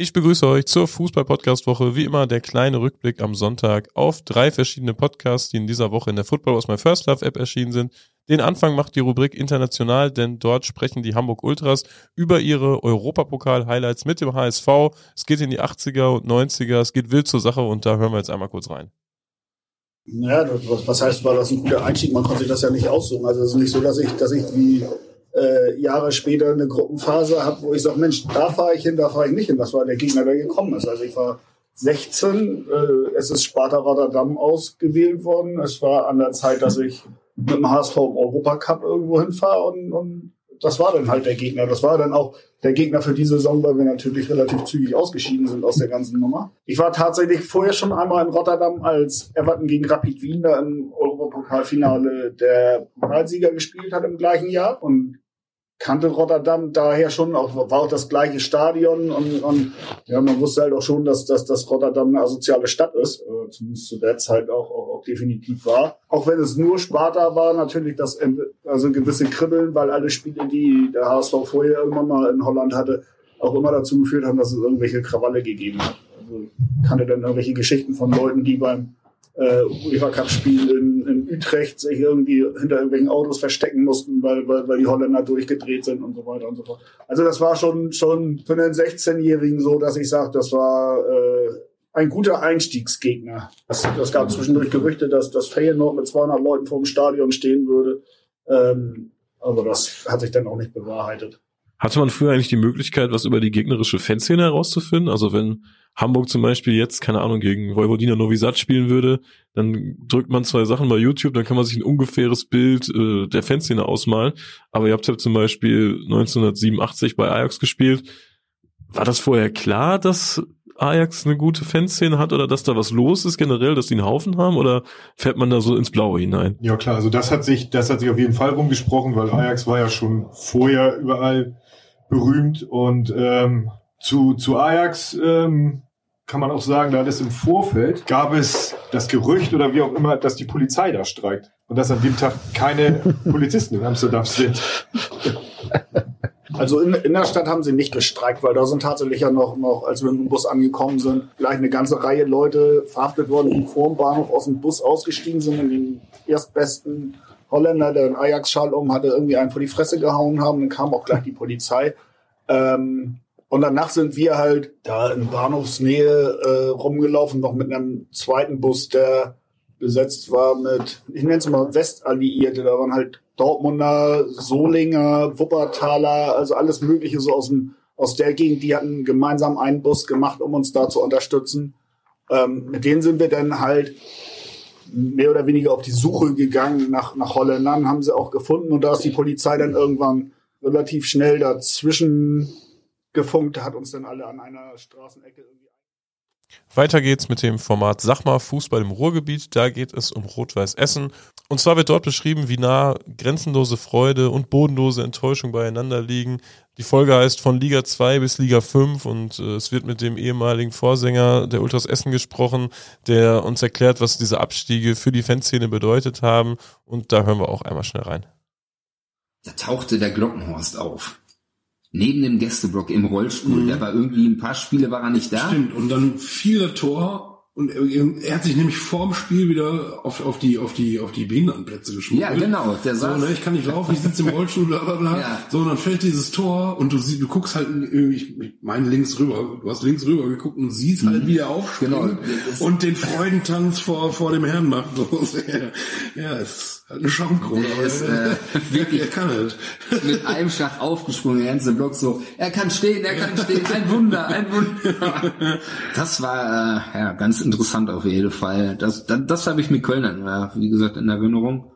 Ich begrüße euch zur Fußball-Podcast-Woche. Wie immer der kleine Rückblick am Sonntag auf drei verschiedene Podcasts, die in dieser Woche in der Football aus My First Love App erschienen sind. Den Anfang macht die Rubrik International, denn dort sprechen die Hamburg Ultras über ihre Europapokal-Highlights mit dem HSV. Es geht in die 80er und 90er, es geht wild zur Sache und da hören wir jetzt einmal kurz rein. Ja, was heißt, war das ein guter Einstieg? Man konnte sich das ja nicht aussuchen. Also es ist nicht so, dass ich, dass ich wie äh, Jahre später eine Gruppenphase habe, wo ich sage, Mensch, da fahre ich hin, da fahre ich nicht hin. Das war der Gegner, der gekommen ist. Also ich war 16, äh, es ist Sparta Rotterdam ausgewählt worden. Es war an der Zeit, dass ich mit dem HSV im Europacup irgendwo hinfahre und, und das war dann halt der Gegner. Das war dann auch der Gegner für diese Saison, weil wir natürlich relativ zügig ausgeschieden sind aus der ganzen Nummer. Ich war tatsächlich vorher schon einmal in Rotterdam, als Everton gegen Rapid Wien da im Europapokalfinale der Pokalsieger gespielt hat im gleichen Jahr und kannte Rotterdam daher schon, auch, war auch das gleiche Stadion und, und ja, man wusste halt auch schon, dass, dass, dass Rotterdam eine asoziale Stadt ist, äh, zumindest zu der Zeit auch, auch, auch definitiv war. Auch wenn es nur Sparta war, natürlich das also gewisse Kribbeln, weil alle Spiele, die der HSV vorher irgendwann mal in Holland hatte, auch immer dazu geführt haben, dass es irgendwelche Krawalle gegeben hat. Also kannte dann irgendwelche Geschichten von Leuten, die beim äh, UEFA Cup Spiel in, in Utrecht sich irgendwie hinter irgendwelchen Autos verstecken mussten, weil, weil, weil die Holländer durchgedreht sind und so weiter und so fort. Also das war schon, schon für einen 16-Jährigen so, dass ich sage, das war äh, ein guter Einstiegsgegner. Es, es gab zwischendurch Gerüchte, dass das Feyenoord mit 200 Leuten vor dem Stadion stehen würde. Ähm, aber das hat sich dann auch nicht bewahrheitet. Hatte man früher eigentlich die Möglichkeit, was über die gegnerische Fanszene herauszufinden? Also wenn Hamburg zum Beispiel jetzt, keine Ahnung, gegen Vojvodina Novi Sad spielen würde, dann drückt man zwei Sachen bei YouTube, dann kann man sich ein ungefähres Bild äh, der Fanszene ausmalen. Aber ihr habt ja zum Beispiel 1987 bei Ajax gespielt. War das vorher klar, dass Ajax eine gute Fanszene hat oder dass da was los ist generell, dass die einen Haufen haben oder fährt man da so ins Blaue hinein? Ja klar, also das hat sich, das hat sich auf jeden Fall rumgesprochen, weil Ajax war ja schon vorher überall berühmt und ähm, zu, zu Ajax ähm, kann man auch sagen, da ist im Vorfeld gab es das Gerücht oder wie auch immer, dass die Polizei da streikt und dass an dem Tag keine Polizisten in Amsterdam sind. Also in, in der Stadt haben sie nicht gestreikt, weil da sind tatsächlich ja noch, noch, als wir mit dem Bus angekommen sind, gleich eine ganze Reihe Leute verhaftet worden, die vor dem Bahnhof aus dem Bus ausgestiegen sind und den erstbesten Holländer, der einen Ajax-Schal um hatte, irgendwie einen vor die Fresse gehauen haben. Dann kam auch gleich die Polizei. Ähm, und danach sind wir halt da in Bahnhofsnähe äh, rumgelaufen, noch mit einem zweiten Bus, der besetzt war mit, ich nenne es mal Westalliierte. Da waren halt Dortmunder, Solinger, Wuppertaler, also alles Mögliche so aus dem aus der Gegend. Die hatten gemeinsam einen Bus gemacht, um uns da zu unterstützen. Ähm, mit denen sind wir dann halt mehr oder weniger auf die Suche gegangen nach, nach Holländern, haben sie auch gefunden und da ist die Polizei dann irgendwann relativ schnell dazwischen gefunkt, hat uns dann alle an einer Straßenecke irgendwie. Weiter geht's mit dem Format Sachma Fußball im Ruhrgebiet. Da geht es um Rot-Weiß Essen. Und zwar wird dort beschrieben, wie nah grenzenlose Freude und bodenlose Enttäuschung beieinander liegen. Die Folge heißt von Liga 2 bis Liga 5 und äh, es wird mit dem ehemaligen Vorsänger der Ultras Essen gesprochen, der uns erklärt, was diese Abstiege für die Fanszene bedeutet haben. Und da hören wir auch einmal schnell rein. Da tauchte der Glockenhorst auf neben dem Gästeblock im Rollstuhl. Mhm. Der war irgendwie ein paar Spiele war er nicht da. Stimmt. Und dann fiel der Tor und er hat sich nämlich vorm Spiel wieder auf, auf die auf die auf die Behindertenplätze geschmissen. Ja, genau. Der so, ne, ich kann nicht laufen, ich sitze im Rollstuhl, bla bla bla. Ja. So, und dann fällt dieses Tor und du siehst, du guckst halt, ich meine links rüber, du hast links rüber geguckt und siehst halt, wie er aufsteht genau. und den Freudentanz vor vor dem Herrn macht. ja, ist Halt eine Schaumkrone. Der ist äh, wirklich er kann es. mit einem Schlag aufgesprungen, der ganze Block so, er kann stehen, er kann stehen, ein Wunder, ein Wunder. Das war äh, ja ganz interessant auf jeden Fall. Das, das, das habe ich mit Köln, ja, wie gesagt, in Erinnerung.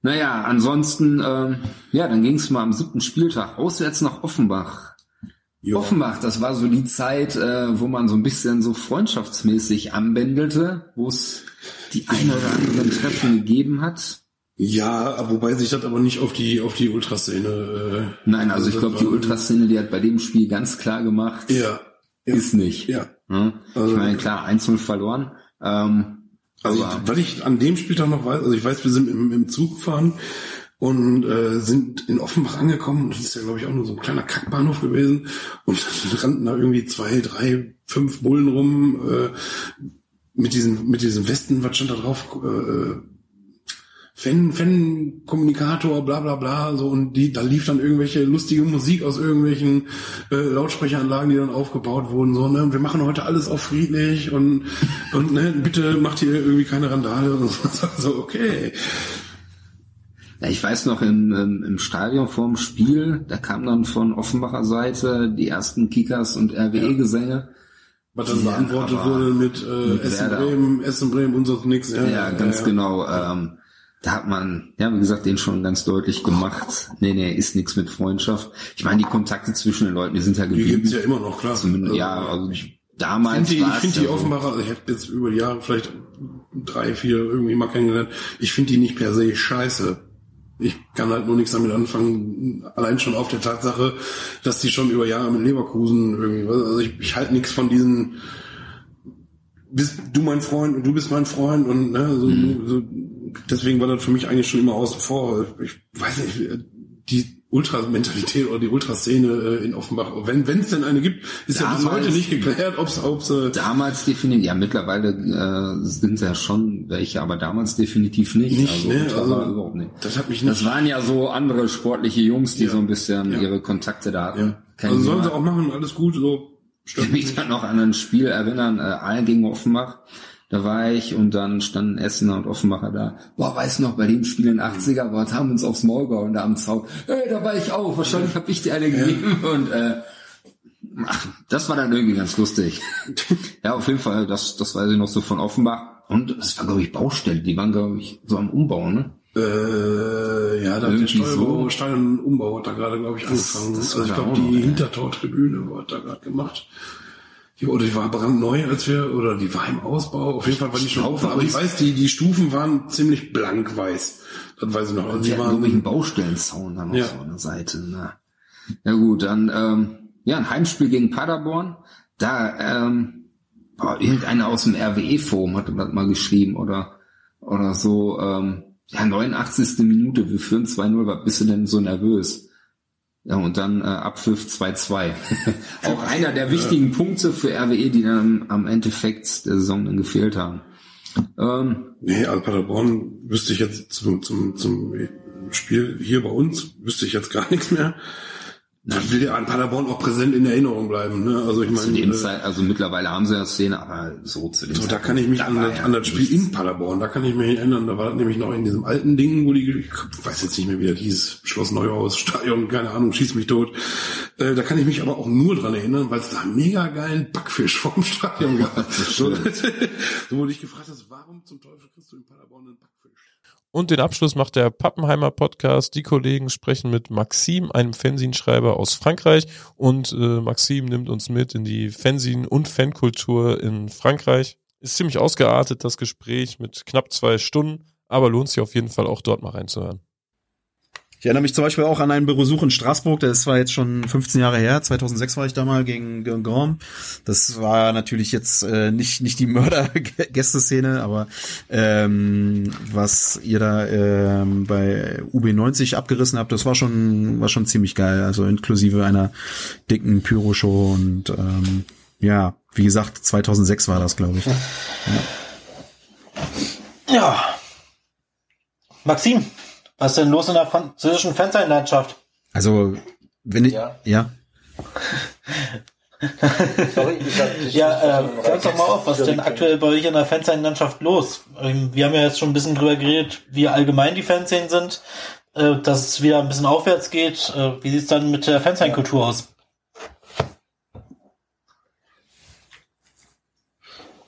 Naja, ansonsten, ähm, ja, dann ging es mal am siebten Spieltag auswärts nach Offenbach. Jo. Offenbach, das war so die Zeit, äh, wo man so ein bisschen so freundschaftsmäßig anbändelte, wo es die ein oder anderen Treffen gegeben hat. Ja, wobei sich das aber nicht auf die auf die Ultraszene. Äh, Nein, also ich glaube, die Ultraszene, die hat bei dem Spiel ganz klar gemacht, ja, ja ist nicht. Ja. Hm? Also, ich meine, klar, 1 verloren. Ähm, also, ich, weil ich an dem Spieltag noch weiß, also ich weiß, wir sind im, im Zug gefahren und äh, sind in Offenbach angekommen. Das ist ja, glaube ich, auch nur so ein kleiner Kackbahnhof gewesen. Und dann rannten da irgendwie zwei, drei, fünf Bullen rum äh, mit diesen mit diesen Westen, was stand da drauf? Äh, Fan, Fan-Kommunikator, bla bla bla, so und die, da lief dann irgendwelche lustige Musik aus irgendwelchen äh, Lautsprecheranlagen, die dann aufgebaut wurden, so, ne, wir machen heute alles auf friedlich und, und ne, bitte macht hier irgendwie keine Randale und so, so okay. Ja, ich weiß noch, im, im, im Stadion vorm Spiel, da kam dann von Offenbacher Seite die ersten Kickers und RWE-Gesänge. Was dann beantwortet wurde mit, äh, mit Essen Bremen, Essen Bremen und so nix. Ja, ja ganz ja. genau. Ähm, da hat man, ja, wie gesagt, den schon ganz deutlich gemacht. Nee, nee, ist nichts mit Freundschaft. Ich meine, die Kontakte zwischen den Leuten, die sind ja geblieben. Die gibt's ja immer noch, klar. Zumindest, also, ja, also ich, damals find die, Ich finde die ja Offenbarer, also ich habe jetzt über die Jahre vielleicht drei, vier irgendwie mal kennengelernt. Ich finde die nicht per se scheiße. Ich kann halt nur nichts damit anfangen, allein schon auf der Tatsache, dass die schon über Jahre mit Leverkusen irgendwie, also ich, ich halte nichts von diesen, bist du mein Freund und du bist mein Freund und ne, so, mhm. so deswegen war das für mich eigentlich schon immer außen vor. Ich weiß nicht, die Ultramentalität oder die Ultraszene äh, in Offenbach, wenn wenn es denn eine gibt, ist damals, ja bis heute nicht geklärt, ob es äh, damals definitiv, ja mittlerweile äh, sind ja schon welche, aber damals definitiv nicht. nicht also, ne? also überhaupt nicht. Das hat mich nicht. Das waren ja so andere sportliche Jungs, die ja. so ein bisschen ja. ihre Kontakte da hatten. Ja. Also sollen sie auch machen, alles gut, so. Ich kann mich dann noch an ein Spiel erinnern, äh, Aalen gegen Offenbach. Da war ich und dann standen Essener und Offenbacher da. Boah, weißt du noch, bei dem Spiel in den 80er, boah, haben uns aufs Maul gehauen da am Zaun. Ey, da war ich auch. Wahrscheinlich habe ich dir eine gegeben. Und äh, ach, das war dann irgendwie ganz lustig. ja, auf jeden Fall, das, das weiß ich noch so von Offenbach. Und es war, glaube ich, Baustelle. Die waren, glaube ich, so am Umbau, ne? Äh, ja, da hat der Steuerbau, so. Steuerumbau hat da gerade, glaube ich, angefangen. Das, das also ich glaube, die Hintertortribüne hat da gerade gemacht. Die, oder die war brandneu, als wir, oder die war im Ausbau. Auf jeden Fall war die schon auf, aber ich weiß, die, die Stufen waren ziemlich blank weiß. Das weiß ich noch. Also die waren irgendwelchen Baustellenzaun dann ja. so an der Seite. Na. Ja gut, dann ähm, ja ein Heimspiel gegen Paderborn. Da ähm, boah, irgendeiner aus dem RWE-Forum hatte das mal geschrieben oder oder so. Ähm, ja 89. Minute, wir führen 2-0. Was bist du denn so nervös? Ja, und dann äh, Abpfiff 2-2. Auch einer der wichtigen Punkte für RWE, die dann am Endeffekt der Saison dann gefehlt haben. Ähm, nee, an Paderborn wüsste ich jetzt zum, zum, zum Spiel hier bei uns, wüsste ich jetzt gar nichts mehr. Das will ja an Paderborn auch präsent in Erinnerung bleiben. Ne? Also ich meine, zu dem äh, Zeit, also mittlerweile haben sie ja Szene, aber so zu dem so, Da kann ich mich an, das, an das Spiel in Paderborn, da kann ich mich erinnern. Da war das nämlich noch in diesem alten Ding, wo die, ich weiß jetzt nicht mehr, wie das hieß, Schloss Neuhaus, Stadion, keine Ahnung, schieß mich tot. Äh, da kann ich mich aber auch nur dran erinnern, weil es da einen mega geilen Backfisch vom Stadion gab. so, so wurde ich gefragt, warum zum Teufel kriegst du in Paderborn einen Backfisch? Und den Abschluss macht der Pappenheimer Podcast. Die Kollegen sprechen mit Maxim, einem Fanzinschreiber aus Frankreich. Und äh, Maxim nimmt uns mit in die Fanzin- und Fankultur in Frankreich. Ist ziemlich ausgeartet, das Gespräch mit knapp zwei Stunden, aber lohnt sich auf jeden Fall auch dort mal reinzuhören. Ich erinnere mich zum Beispiel auch an einen Besuch in Straßburg, das war jetzt schon 15 Jahre her, 2006 war ich da mal gegen Grand. Das war natürlich jetzt äh, nicht nicht die Mörder-Gästeszene, aber ähm, was ihr da ähm, bei UB90 abgerissen habt, das war schon war schon ziemlich geil, also inklusive einer dicken Pyro-Show und ähm, ja, wie gesagt, 2006 war das, glaube ich. Ja. ja. Maxim, was ist denn los in der französischen Fernsehlandschaft? Also, wenn ich, ja. ja. Sorry, ich hab, ich ja, äh, sag doch mal auf, was ist denn aktuell bei euch in der Fanszene-Landschaft los? Ähm, wir haben ja jetzt schon ein bisschen drüber geredet, wie allgemein die Fanszenen sind, äh, dass es wieder ein bisschen aufwärts geht. Äh, wie sieht's dann mit der Fanszene-Kultur aus?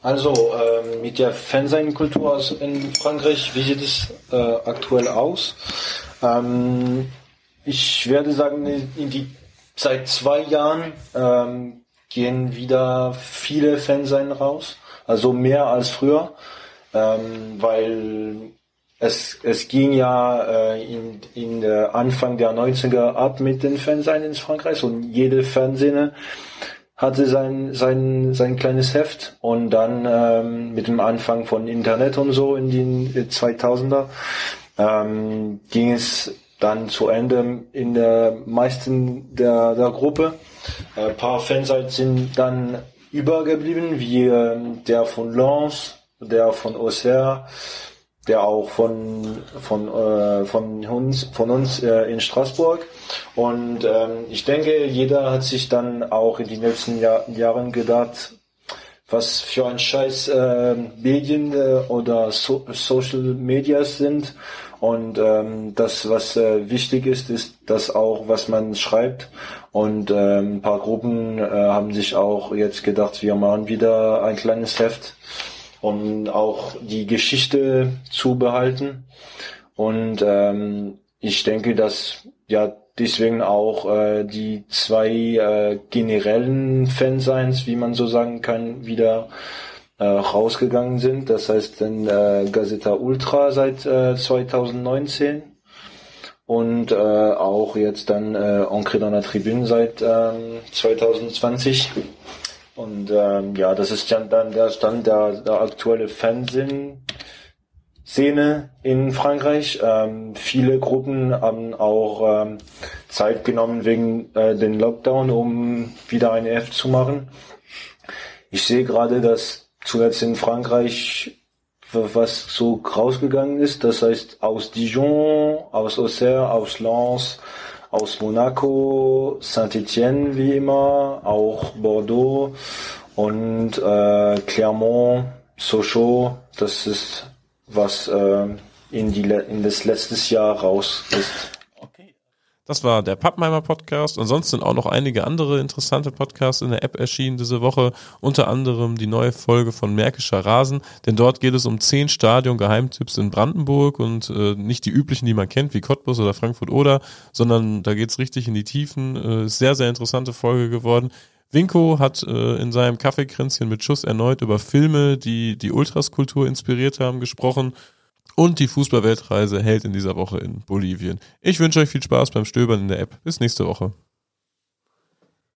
Also ähm, mit der Fernsehkultur in Frankreich, wie sieht es äh, aktuell aus? Ähm, ich werde sagen, in die, seit zwei Jahren ähm, gehen wieder viele Fernsehen raus, also mehr als früher, ähm, weil es, es ging ja äh, in, in der Anfang der 90er ab mit den Fernsehen in Frankreich und jede Fernsehne hatte sein, sein, sein kleines Heft und dann ähm, mit dem Anfang von Internet und so in den 2000er ähm, ging es dann zu Ende in der meisten der, der Gruppe. Ein paar Fansites sind dann übergeblieben, wie äh, der von Lens, der von Auxerre, der auch von von äh, von uns von uns äh, in Straßburg. Und ähm, ich denke jeder hat sich dann auch in den letzten Jahr, Jahren gedacht was für ein Scheiß äh, Medien äh, oder so Social Medias sind. Und ähm, das, was äh, wichtig ist, ist das auch, was man schreibt. Und ähm, ein paar Gruppen äh, haben sich auch jetzt gedacht, wir machen wieder ein kleines Heft, um auch die Geschichte zu behalten. Und ähm, ich denke, dass ja deswegen auch äh, die zwei äh, generellen Fanseins, wie man so sagen kann, wieder äh, rausgegangen sind. Das heißt dann äh, Gazeta Ultra seit äh, 2019 und äh, auch jetzt dann äh, Encre dans la Tribune seit ähm, 2020. Und ähm, ja, das ist dann, der Stand der, der aktuelle Fernsehen. Szene in Frankreich. Ähm, viele Gruppen haben auch ähm, Zeit genommen wegen äh, den Lockdown, um wieder eine F zu machen. Ich sehe gerade, dass zuletzt in Frankreich was so rausgegangen ist. Das heißt aus Dijon, aus Auxerre, aus Lens, aus Monaco, Saint-Étienne wie immer, auch Bordeaux und äh, Clermont, Sochaux. Das ist was äh, in, die, in das letztes Jahr raus ist. Das war der Pappenheimer Podcast. Ansonsten sind auch noch einige andere interessante Podcasts in der App erschienen diese Woche. Unter anderem die neue Folge von Märkischer Rasen. Denn dort geht es um zehn Stadion-Geheimtipps in Brandenburg und äh, nicht die üblichen, die man kennt, wie Cottbus oder Frankfurt oder, sondern da geht's richtig in die Tiefen. Äh, sehr, sehr interessante Folge geworden. Winko hat äh, in seinem Kaffeekränzchen mit Schuss erneut über Filme, die die Ultraskultur inspiriert haben, gesprochen. Und die Fußballweltreise hält in dieser Woche in Bolivien. Ich wünsche euch viel Spaß beim Stöbern in der App. Bis nächste Woche.